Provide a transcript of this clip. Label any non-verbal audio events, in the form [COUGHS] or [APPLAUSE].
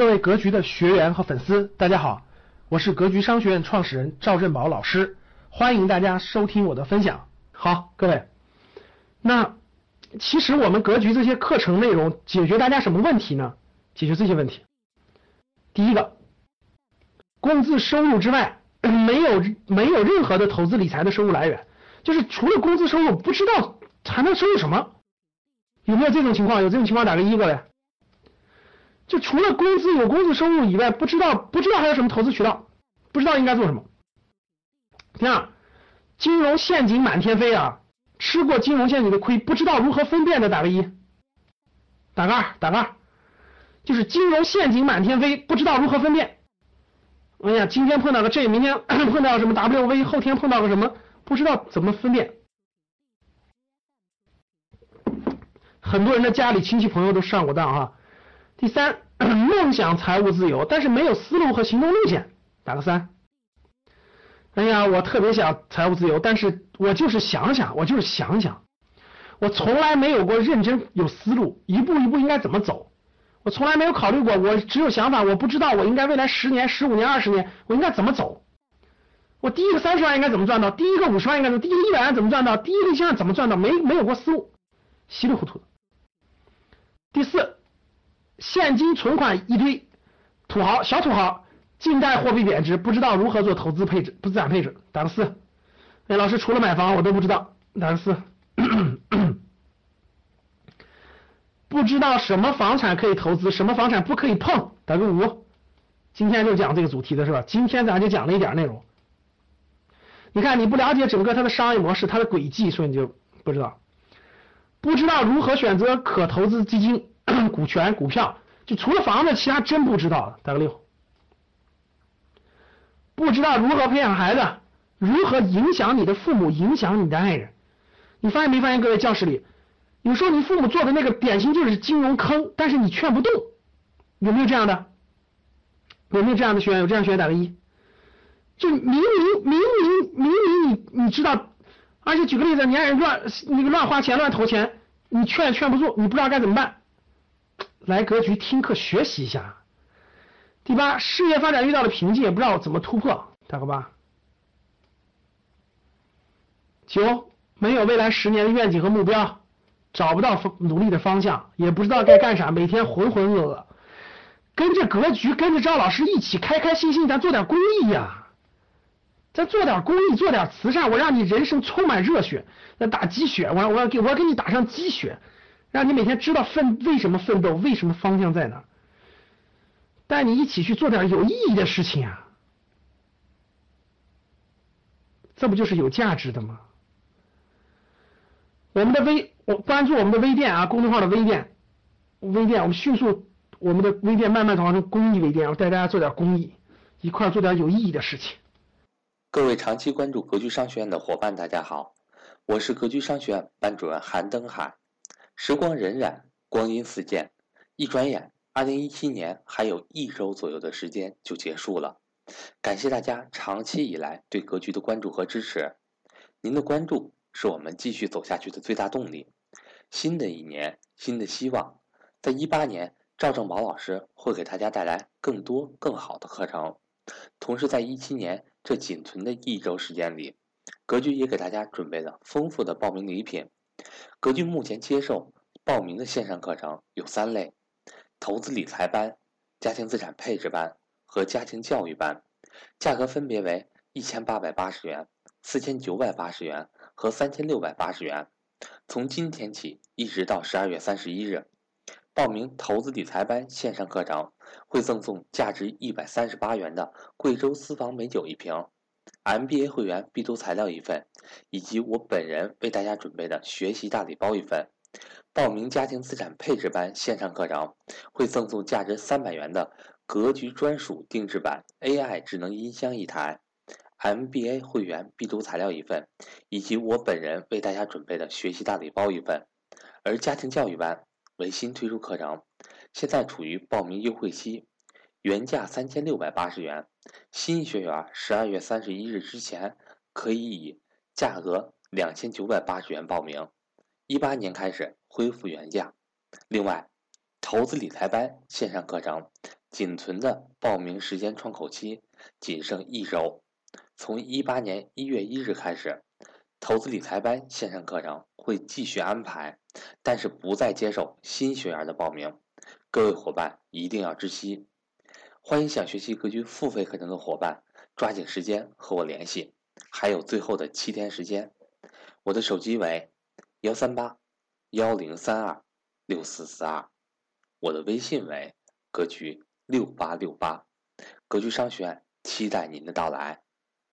各位格局的学员和粉丝，大家好，我是格局商学院创始人赵振宝老师，欢迎大家收听我的分享。好，各位，那其实我们格局这些课程内容解决大家什么问题呢？解决这些问题。第一个，工资收入之外，[CLEARS THROAT] 没有没有任何的投资理财的收入来源，就是除了工资收入，不知道还能收入什么？有没有这种情况？有这种情况打个一，各位。就除了工资有工资收入以外，不知道不知道还有什么投资渠道，不知道应该做什么。第二，金融陷阱满天飞啊，吃过金融陷阱的亏，不知道如何分辨的打个一，打个二，打个二，就是金融陷阱满天飞，不知道如何分辨。哎呀，今天碰到个 J，明天 [COUGHS] 碰到什么 W，V，后天碰到个什么，不知道怎么分辨。很多人的家里亲戚朋友都上过当啊。第三，[CLEARS THROAT] 梦想财务自由，但是没有思路和行动路线，打个三。哎呀，我特别想财务自由，但是我就是想想，我就是想想，我从来没有过认真有思路，一步一步应该怎么走，我从来没有考虑过，我只有想法，我不知道我应该未来十年、十五年、二十年我应该怎么走，我第一个三十万应该怎么赚到，第一个五十万应该怎么，第一个一百万怎么赚到，第一个一千万怎么赚到，没没有过思路，稀里糊涂的。第四。现金存款一堆，土豪小土豪，近代货币贬值，不知道如何做投资配置，不资产配置，打个四。哎，老师除了买房我都不知道，打个四。不知道什么房产可以投资，什么房产不可以碰，打个五。今天就讲这个主题的是吧？今天咱就讲了一点内容。你看你不了解整个它的商业模式，它的轨迹，所以你就不知道，不知道如何选择可投资基金。[CLEARS THROAT] 股权、股票，就除了房子，其他真不知道。打个六，不知道如何培养孩子，如何影响你的父母，影响你的爱人。你发现没发现，各位教室里，有时候你父母做的那个典型就是金融坑，但是你劝不动，有没有这样的？有没有这样的学员？有这样学员打个一。就明明明明明明你你知道，而且举个例子，你爱人乱那个乱花钱、乱投钱，你劝劝不住，你不知道该怎么办。来格局听课学习一下。第八，事业发展遇到了瓶颈，也不知道怎么突破，打个八。九，没有未来十年的愿景和目标，找不到方努力的方向，也不知道该干啥，每天浑浑噩噩。跟着格局，跟着赵老师一起开开心心，咱做点公益呀，咱做点公益，做点慈善，我让你人生充满热血，那打鸡血，我我要给我要给你打上鸡血。让你每天知道奋为什么奋斗，为什么方向在哪，带你一起去做点有意义的事情啊，这不就是有价值的吗？我们的微，我关注我们的微店啊，公众号的微店，微店，我们迅速我们的微店慢慢转化成公益微店，我带大家做点公益，一块做点有意义的事情。各位长期关注格局商学院的伙伴，大家好，我是格局商学院班主任韩登海。时光荏苒，光阴似箭，一转眼，二零一七年还有一周左右的时间就结束了。感谢大家长期以来对格局的关注和支持，您的关注是我们继续走下去的最大动力。新的一年，新的希望，在一八年，赵正宝老师会给大家带来更多更好的课程。同时，在一七年这仅存的一周时间里，格局也给大家准备了丰富的报名礼品。格局目前接受报名的线上课程有三类：投资理财班、家庭资产配置班和家庭教育班，价格分别为一千八百八十元、四千九百八十元和三千六百八十元。从今天起一直到十二月三十一日，报名投资理财班线上课程会赠送价值一百三十八元的贵州私房美酒一瓶。MBA 会员必读材料一份，以及我本人为大家准备的学习大礼包一份。报名家庭资产配置班线上课程，会赠送价值三百元的格局专属定制版 AI 智能音箱一台。MBA 会员必读材料一份，以及我本人为大家准备的学习大礼包一份。而家庭教育班为新推出课程，现在处于报名优惠期。原价三千六百八十元，新学员十二月三十一日之前可以以价格两千九百八十元报名，一八年开始恢复原价。另外，投资理财班线上课程仅存的报名时间窗口期仅剩一周，从一八年一月一日开始，投资理财班线上课程会继续安排，但是不再接受新学员的报名。各位伙伴一定要知悉。欢迎想学习格局付费课程的伙伴抓紧时间和我联系，还有最后的七天时间。我的手机为幺三八幺零三二六四四二，我的微信为格局六八六八，格局商学院期待您的到来。